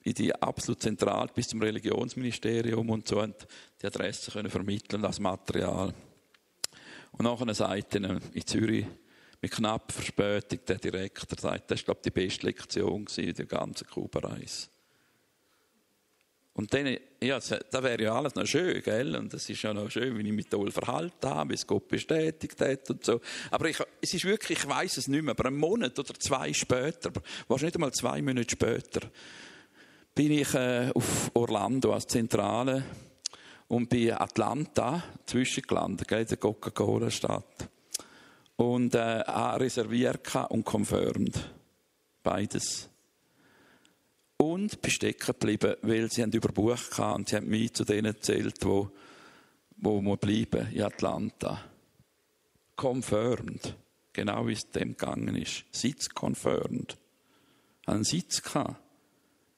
In die absolut zentral bis zum Religionsministerium und so und die Adressen können vermitteln, das Material. Und nachher Seite in Zürich mit knapp Verspätung der Direktor sagt, das war, die beste Lektion in der ganzen Kuba-Reise. Und dann, ja, das wäre ja alles noch schön, gell? Und es ist ja noch schön, wie ich mich toll verhalten habe, wie es Gott bestätigt hat und so. Aber ich, es ist wirklich, ich weiß es nicht mehr, aber einen Monat oder zwei später, wahrscheinlich nicht einmal zwei Monate später, bin ich äh, auf Orlando als Zentrale und bin Atlanta zwischengelandet, gell, in der Coca-Cola-Stadt und äh, reserviert und confirmed. Beides. Und bin stecken geblieben, weil sie haben überbucht und sie haben mich zu denen erzählt, wo, wo wir bleiben in Atlanta. Confirmed. Genau wie es dem gegangen ist. Sitz confirmed. Einen Sitz gehabt.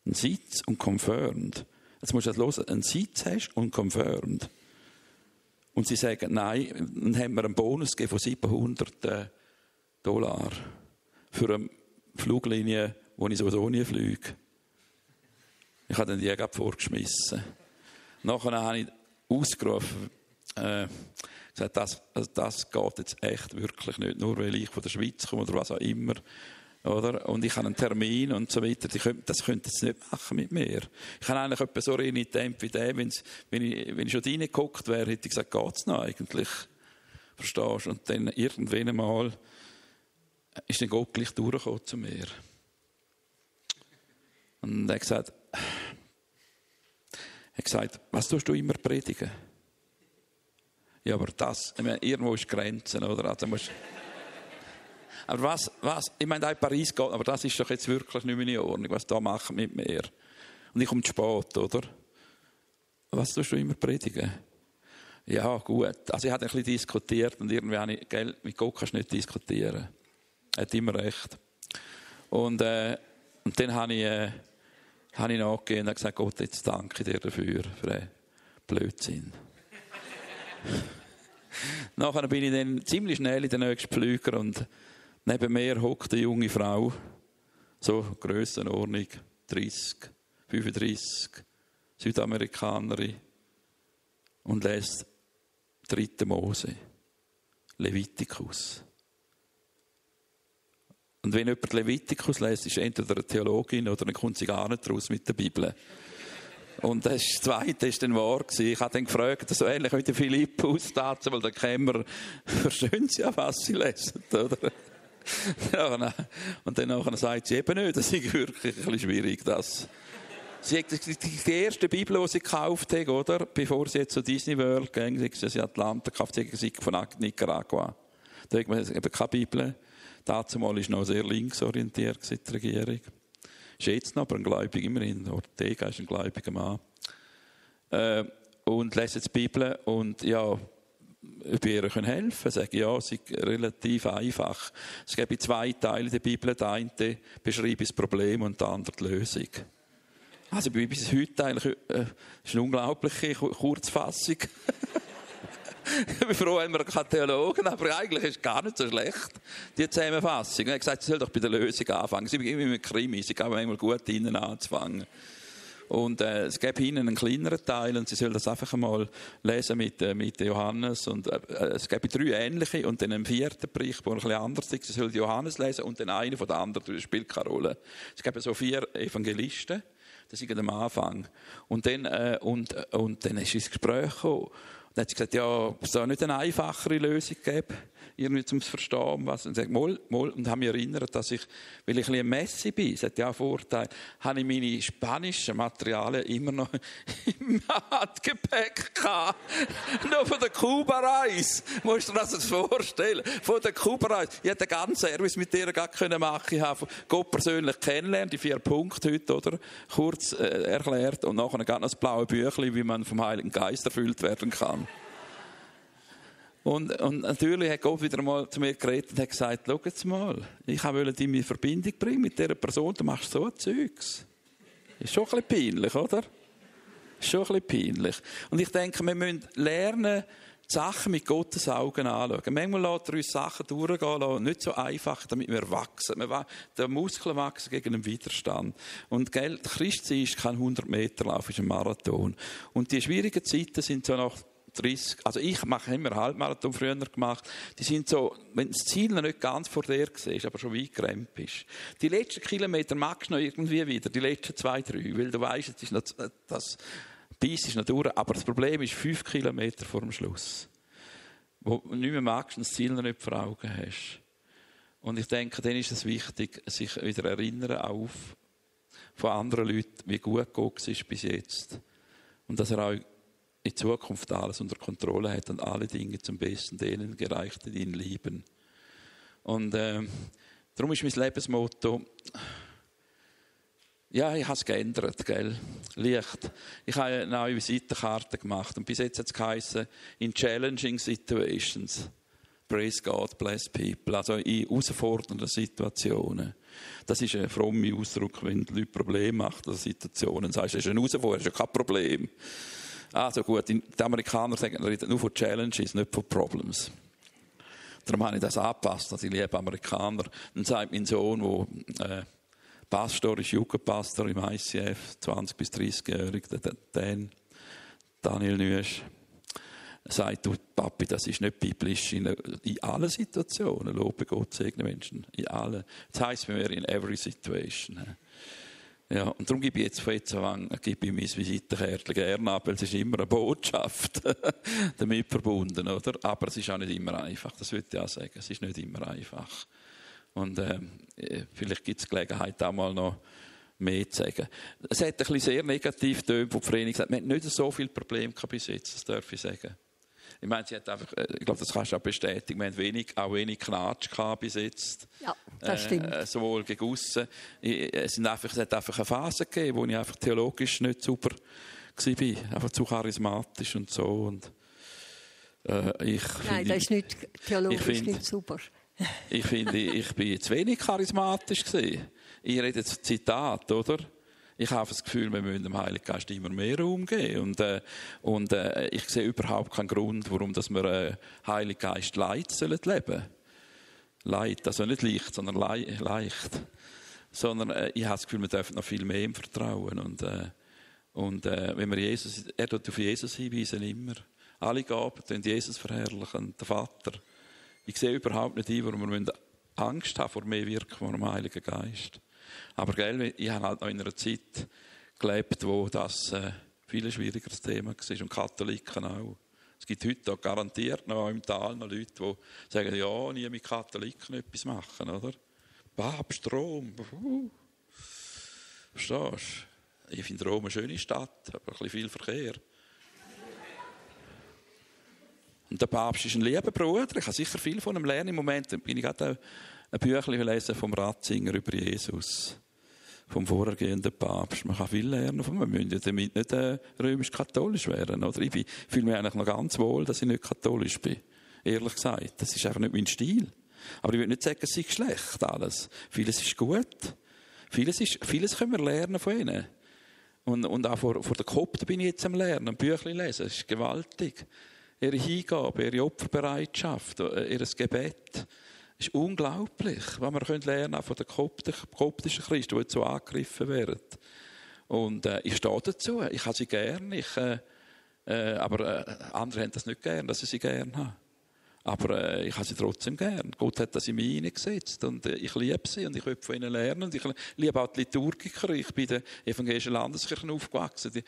Einen Sitz und confirmed. Jetzt musst du das hören. Einen Sitz hast und confirmed. Und sie sagen, nein, dann haben wir einen Bonus von 700 äh, Dollar für eine Fluglinie, wo ich sowieso nie fliege. Ich habe dann die gerade vorgeschmissen. Nachher habe ich ausgerufen, äh, gesagt, das, also das geht jetzt echt wirklich nicht. Nur weil ich von der Schweiz komme oder was auch immer. Oder? Und ich habe einen Termin und so weiter. das könnten sie nicht machen mit mir. Ich habe eigentlich etwa so renitent wie der, wenn ich, wenn ich schon reingeguckt wäre, hätte ich gesagt, geht's noch eigentlich? Verstehst du? Und dann irgendwann einmal ist dann Gott gleich durchgekommen zu mir. Und er hat gesagt, er gesagt, was tust du immer predigen? Ja, aber das, ich meine, irgendwo ist Grenzen, oder? Also musst, Aber was, was, ich meine, in Paris geht, aber das ist doch jetzt wirklich nicht mehr in Ordnung, was da machen mit mir. Und ich komme zu spät, oder? Was tust du immer predigen? Ja, gut. Also ich habe ein bisschen diskutiert und irgendwie habe ich, gell, mit Gott kannst du nicht diskutieren. Er hat immer recht. Und, äh, und dann habe ich, äh, habe ich nachgegeben und gesagt, Gott, jetzt danke dir dafür, für den Blödsinn. [LAUGHS] Nachher bin ich dann ziemlich schnell in den nächsten Flüger und neben mir hockt eine junge Frau, so Grössenordnung, 30, 35, Südamerikanerin und lässt dritte Mose, Levitikus. Und wenn jemand Levitikus liest, ist entweder eine Theologin oder dann kommt sie gar nicht raus mit der Bibel. Und das Zweite war dann wahr. Ich habe dann gefragt, so ähnlich wie der Philippus dazu, weil der Kämmer, [LAUGHS] verstehen Sie ja, was Sie lesen, oder? [LAUGHS] Und dann sagt sie eben nicht, [LAUGHS] das ist wirklich ein bisschen schwierig, das. Sie hat die erste Bibel, die sie gekauft hat, oder? Bevor sie jetzt zu Disney World ging, sie sie Atlanta gekauft, sie hat von Nicaragua. Da hat man eben keine Bibel. Dazu mal ist noch sehr linksorientiert, die Regierung. Ist jetzt noch, aber ein Gläubiger immerhin. Ortega ist ein gläubiger Mann. Äh, und lesen die Bibel und ja, ob ihr helfen können. Sagen, ja, es ist relativ einfach. Es gibt zwei Teile der Bibel. Der eine beschreibt das Problem und der andere die Lösung. Also bis heute eigentlich äh, ist eine unglaubliche Kurzfassung. ich bin froh, haben wir keine Theologen, aber eigentlich ist es gar nicht so schlecht, die Zusammenfassung. Er hat gesagt, sie soll doch bei der Lösung anfangen. Sie immer mit Krimi, sie gehen manchmal gut innen anzufangen. Und äh, es gibt ihnen einen kleineren Teil und sie sollen das einfach einmal lesen mit, äh, mit Johannes. Und äh, es gibt drei ähnliche und dann einen vierten Bericht, der ein bisschen anders ist. Sie sollen Johannes lesen und dann einen von den anderen, das spielt keine Rolle. Es gibt so vier Evangelisten. Das ist am Anfang. Und dann, äh, und, und dann ist ins Gespräch gekommen. Dann hat sie gesagt, ja, es soll nicht eine einfachere Lösung geben, irgendwie zum Verstehen, was. Und sagt, mal, mal, und haben mich erinnert, dass ich, weil ich ein bisschen Messi bin, das hat ja auch Vorteil, habe ich meine spanischen Materialien immer noch [LAUGHS] im Handgepäck gehabt. [LAUGHS] Nur von der Kuba-Reise. Musst du dir das vorstellen? Von der Kuba-Reise. Ich hätte den ganzen Service mit dir gar können machen. Ich habe Gott persönlich kennenlernen, die vier Punkte heute, oder? Kurz äh, erklärt. Und nachher noch das blaue Büchlein, wie man vom Heiligen Geist erfüllt werden kann. Und, und, natürlich hat Gott wieder mal zu mir geredet und hat gesagt, schau jetzt mal, ich wollte dich in Verbindung bringen mit dieser Person, du machst so ein Zeugs. Ist schon ein bisschen peinlich, oder? Ist schon ein bisschen peinlich. Und ich denke, wir müssen lernen, die Sachen mit Gottes Augen anschauen. Manchmal lässt er uns Sachen durchgehen lassen, nicht so einfach, damit wir wachsen. Wir, der Muskeln wachsen gegen einen Widerstand. Und gell, Christsein ist kein 100 Meter Lauf, ist ein Marathon. Und die schwierigen Zeiten sind so nach 30, also ich mache immer Halbmarathon früher gemacht, die sind so, wenn das Ziel noch nicht ganz vor dir ist, aber schon weit krempisch. Die letzten Kilometer magst du noch irgendwie wieder, die letzten zwei, drei, weil du weißt, es ist noch, das Biss ist noch durch, aber das Problem ist fünf Kilometer vor dem Schluss, wo du nicht mehr magst und das Ziel noch nicht vor Augen hast. Und ich denke, dann ist es wichtig, sich wieder erinnern auf von anderen Leuten, wie gut Gott ist bis jetzt. Und dass er auch in Zukunft alles unter Kontrolle hat und alle Dinge zum Besten denen gereicht, die ihn lieben. Und äh, darum ist mein Lebensmotto, ja, ich habe es geändert, gell? Licht. Ich habe eine neue Visitenkarte gemacht und bis jetzt hat es geheißen, in challenging situations. Praise God, bless people. Also in herausfordernden Situationen. Das ist ein frommer Ausdruck, wenn die Leute Probleme machen, in Situationen. Sagst du, das ist eine Herausforderung, das ist kein Problem. Also gut, die Amerikaner sagen, reden nur von Challenges, nicht von Problems. Darum habe ich das angepasst, dass ich liebe Amerikaner. Dann sagt mein Sohn, der äh, Pastor ist, Jugendpastor im ICF, 20- bis 30-jährig, der Dan, Daniel Nüsch, sagt, du Papi, das ist nicht biblisch in, in allen Situationen. Lobe Gott, segne Menschen, in allen. Das heisst bei mir in every situation. Ja, und darum gebe ich jetzt von jetzt an gebe ich mein Visitenkärtchen gerne ab, weil es ist immer eine Botschaft [LAUGHS] damit verbunden, oder? Aber es ist auch nicht immer einfach, das würde ich auch sagen. Es ist nicht immer einfach. Und äh, vielleicht gibt es Gelegenheit, auch mal noch mehr zu sagen. Es hat ein bisschen sehr negativ getönt, wo die Vereinigung sagt, wir haben nicht so viele Probleme bis jetzt, das darf ich sagen. Ich meine, sie hat einfach, äh, ich glaube, das kannst du auch bestätigen, wir haben wenig, auch wenig Knatsch gehabt bis jetzt. Ja, das stimmt. Äh, sowohl gegen aussen. Es, sind einfach, es hat einfach eine Phase gegeben, wo ich einfach theologisch nicht super war. Einfach zu charismatisch und so. Und, äh, ich Nein, das ist nicht theologisch find, nicht super. ich finde, ich bin zu wenig charismatisch gewesen. Ich rede jetzt Zitat, oder? Ich habe das Gefühl, wir müssen dem Heiligen Geist immer mehr Raum geben. Und, äh, und äh, ich sehe überhaupt keinen Grund, warum dass wir äh, Heiligen Geist Leid sollen leben. Leid, also nicht leicht, sondern le leicht. Sondern äh, ich habe das Gefühl, wir dürfen noch viel mehr im Vertrauen. Und, äh, und äh, wenn wir Jesus, er tut auf Jesus hinweisen, immer. Alle Gaben tun Jesus verherrlichen, der Vater. Ich sehe überhaupt nicht ein, warum wir Angst haben vor mehr Wirkung vom Heiligen Geist. Aber gell, ich habe halt noch in einer Zeit gelebt, wo das äh, viel ein schwierigeres Thema war und Katholiken auch. Es gibt heute auch garantiert noch im Tal noch Leute, die sagen, ja, nie mit Katholiken etwas machen, oder? Papst, Rom. Verstehst du? Ich finde Rom eine schöne Stadt, aber ein bisschen viel Verkehr. Und der Papst ist ein lieber Bruder. Ich habe sicher viel von ihm lernen. Im Moment bin ich gerade ein Büchlein lesen vom Ratzinger über Jesus. Vom vorhergehenden Papst. Man kann viel lernen von müssen ja damit nicht äh, römisch-katholisch werden. Oder? Ich fühle mich eigentlich noch ganz wohl, dass ich nicht katholisch bin. Ehrlich gesagt. Das ist einfach nicht mein Stil. Aber ich würde nicht sagen, es sei schlecht alles. Vieles ist gut. Vieles, ist, vieles können wir lernen von ihnen. Und, und auch vor, vor der Kopf bin ich jetzt am Lernen, ein Büchlein lesen. Das ist gewaltig ihre Hingabe, ihre Opferbereitschaft, äh, ihr Gebet. Das ist unglaublich, was wir lernen können von den koptischen Christen, die jetzt so angegriffen werden. Und äh, ich stehe dazu, ich habe sie gern, ich, äh, äh, aber äh, andere haben das nicht gern, dass ich sie gern habe. Aber äh, ich habe sie trotzdem gern. Gott hat das in mich hineingesetzt und äh, ich liebe sie und ich will von ihnen lernen. Und ich liebe auch die Liturgiker. Ich bin in der evangelischen Landeskirche aufgewachsen. Die,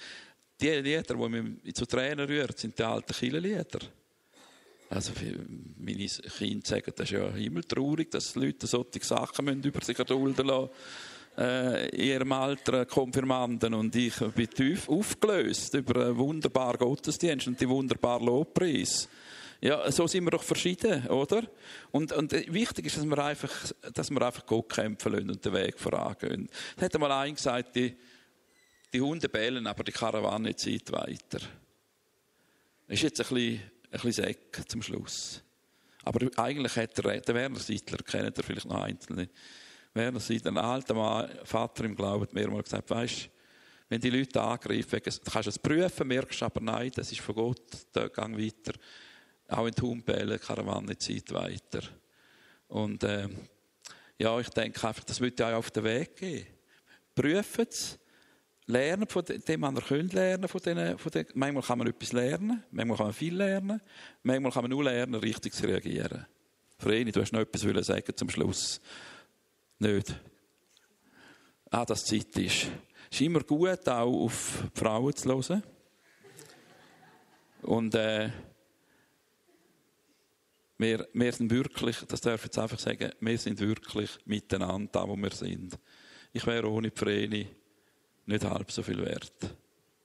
die Lieder, die mich zu Tränen rühren, sind die alten Kirchenlieder. Also, meine Kinder sagen, das ist ja himmeltraurig, dass Leute solche Sachen müssen über sich erdulden lassen äh, in ihrem Alter Konfirmanden. Und ich bin tief aufgelöst über einen wunderbaren Gottesdienst und die wunderbaren Lobpreis. Ja, so sind wir doch verschieden, oder? Und, und wichtig ist, dass wir einfach, dass wir einfach Gott kämpfen lassen und den Weg vorangehen. Da hat einmal einer gesagt, die, die Hunde bellen, aber die Karawane zieht weiter. Das ist jetzt ein bisschen, bisschen Säck zum Schluss. Aber eigentlich hat der, der Werner Seidler, kennt er vielleicht noch einzelne, Werner Seidler, ein alter Mann, Vater im Glauben, hat mehrmals gesagt, weißt wenn die Leute angreifen, kannst du es prüfen, merkst aber nein, das ist von Gott, der Gang weiter. Auch in Hundbälle, Karawane zieht weiter. Und äh, ja, ich denke einfach, das würde ja auf den Weg gehen. Prüfen es, lernen von dem, was ihr könnt lernen von denen, von denen. Manchmal kann man etwas lernen, manchmal kann man viel lernen, manchmal kann man nur lernen, richtig zu reagieren. Vreni, du hast noch etwas sagen zum Schluss. Nicht? Ah, dass Zeit ist. Es ist immer gut, auch auf die Frauen zu hören. Und äh, wir, wir sind wirklich, das darf ich jetzt einfach sagen, wir sind wirklich miteinander da, wo wir sind. Ich wäre ohne die Vreni nicht halb so viel wert.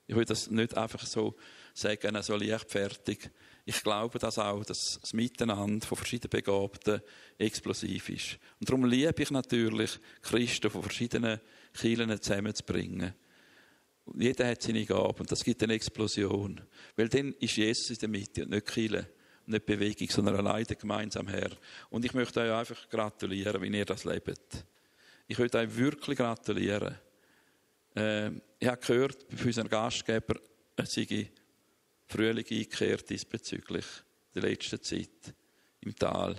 Ich will das nicht einfach so sagen, so leichtfertig. Ich glaube dass auch, dass das Miteinander von verschiedenen Begabten explosiv ist. Und darum liebe ich natürlich, Christen von verschiedenen Kirchen zusammenzubringen. Jeder hat seine Gabe und das gibt eine Explosion. Weil dann ist Jesus in der Mitte und nicht Kirche, nicht Bewegung, sondern allein der gemeinsame Herr. Und ich möchte euch einfach gratulieren, wie ihr das lebt. Ich möchte euch wirklich gratulieren. Äh, ich habe gehört von unseren Gastgeber, sei Frühling eingekehrt diesbezüglich der letzten Zeit im Tal.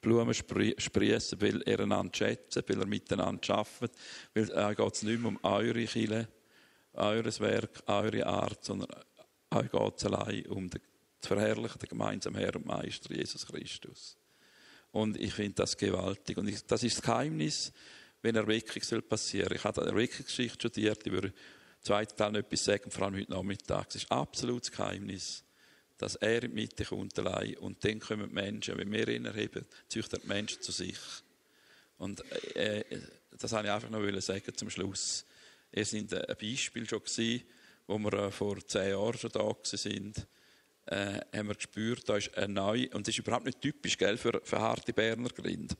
Blumen sprießen, weil er einander schätzen, weil er miteinander arbeitet, weil äh, geht es nicht mehr um eure Kille, eures Werk, eure Art, sondern euch geht es allein um den, zu verherrlichen, gemeinsamen Herr und Meister Jesus Christus. Und ich finde das gewaltig. Und ich, das ist das Geheimnis wenn Erweckung soll passieren soll. Ich habe eine Erweckungsgeschichte studiert, ich würde zweiten Teil noch etwas sagen, vor allem heute Nachmittag. Es ist absolutes Geheimnis, dass er in die Mitte kommt allein und dann kommen die Menschen, wenn wir ihn erheben, züchten die Menschen zu sich. Und äh, das wollte ich einfach noch sagen zum Schluss. Ihr sind ein Beispiel schon gewesen, wo wir äh, vor zehn Jahren schon da sind. äh, haben wir gespürt, da ist eine neue, und das ist überhaupt nicht typisch, gell, für, für harte Berner Grinde.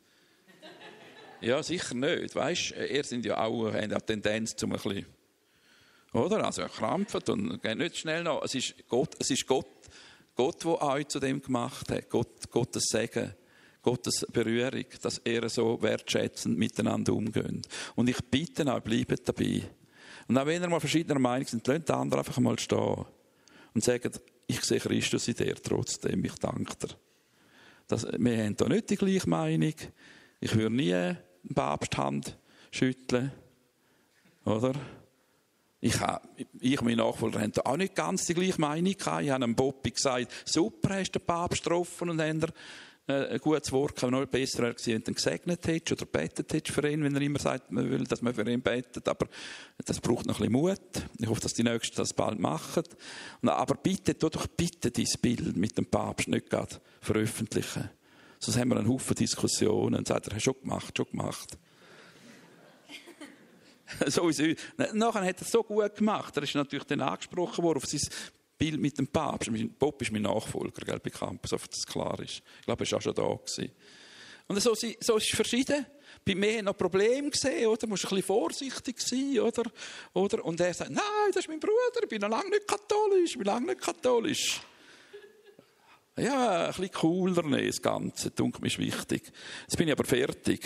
Ja, sicher nicht. Weißt, ihr sind ja auch, haben ja Tendenz zum ein bisschen, oder? Also, krampft und geht nicht schnell noch. Es ist Gott, es ist Gott, Gott, der euch zu dem gemacht hat. Gott, Gottes Segen. Gottes Berührung, dass er so wertschätzend miteinander umgeht. Und ich bitte euch, bleibt dabei. Und auch wenn ihr mal verschiedener Meinung sind, lasst den anderen einfach mal stehen. Und sagt, ich sehe Christus in dir trotzdem, ich danke dir. Das, wir haben hier nicht die gleiche Meinung. Ich würde nie einen Papst die Hand schütteln. Oder? Ich, habe, ich meine Nachfolger haben auch nicht ganz die gleiche Meinung gehabt. Ich habe einem Bobby gesagt, super, hast du den Papst getroffen und haben äh, ein gutes Wort kann noch besser wäre gewesen, wenn du ihn gesegnet hättest oder betet hättest für ihn, wenn er immer sagt, man will, dass man für ihn betet. Aber das braucht noch ein bisschen Mut. Ich hoffe, dass die Nächsten das bald machen. Aber bitte, tu doch bitte dein Bild mit dem Papst nicht gerade veröffentlichen. Sonst haben wir einen Haufen Diskussionen und sagt er, schon gemacht, schon gemacht. [LAUGHS] so ist Nachher hat er es so gut gemacht. Er ist natürlich dann angesprochen worden auf sein Bild mit dem Papst. Bob ist mein Nachfolger, gell, bei Campus, so das klar ist. Ich glaube, er war auch schon da. Gewesen. Und so, so ist es verschieden. Bei mir noch Probleme gesehen, oder? Du ein bisschen vorsichtig sein, oder? oder? Und er sagt, nein, das ist mein Bruder, ich bin noch lange nicht katholisch, ich bin lange nicht katholisch. Ja, ein bisschen cooler nehmen, das Ganze, das ist wichtig. Jetzt bin ich aber fertig.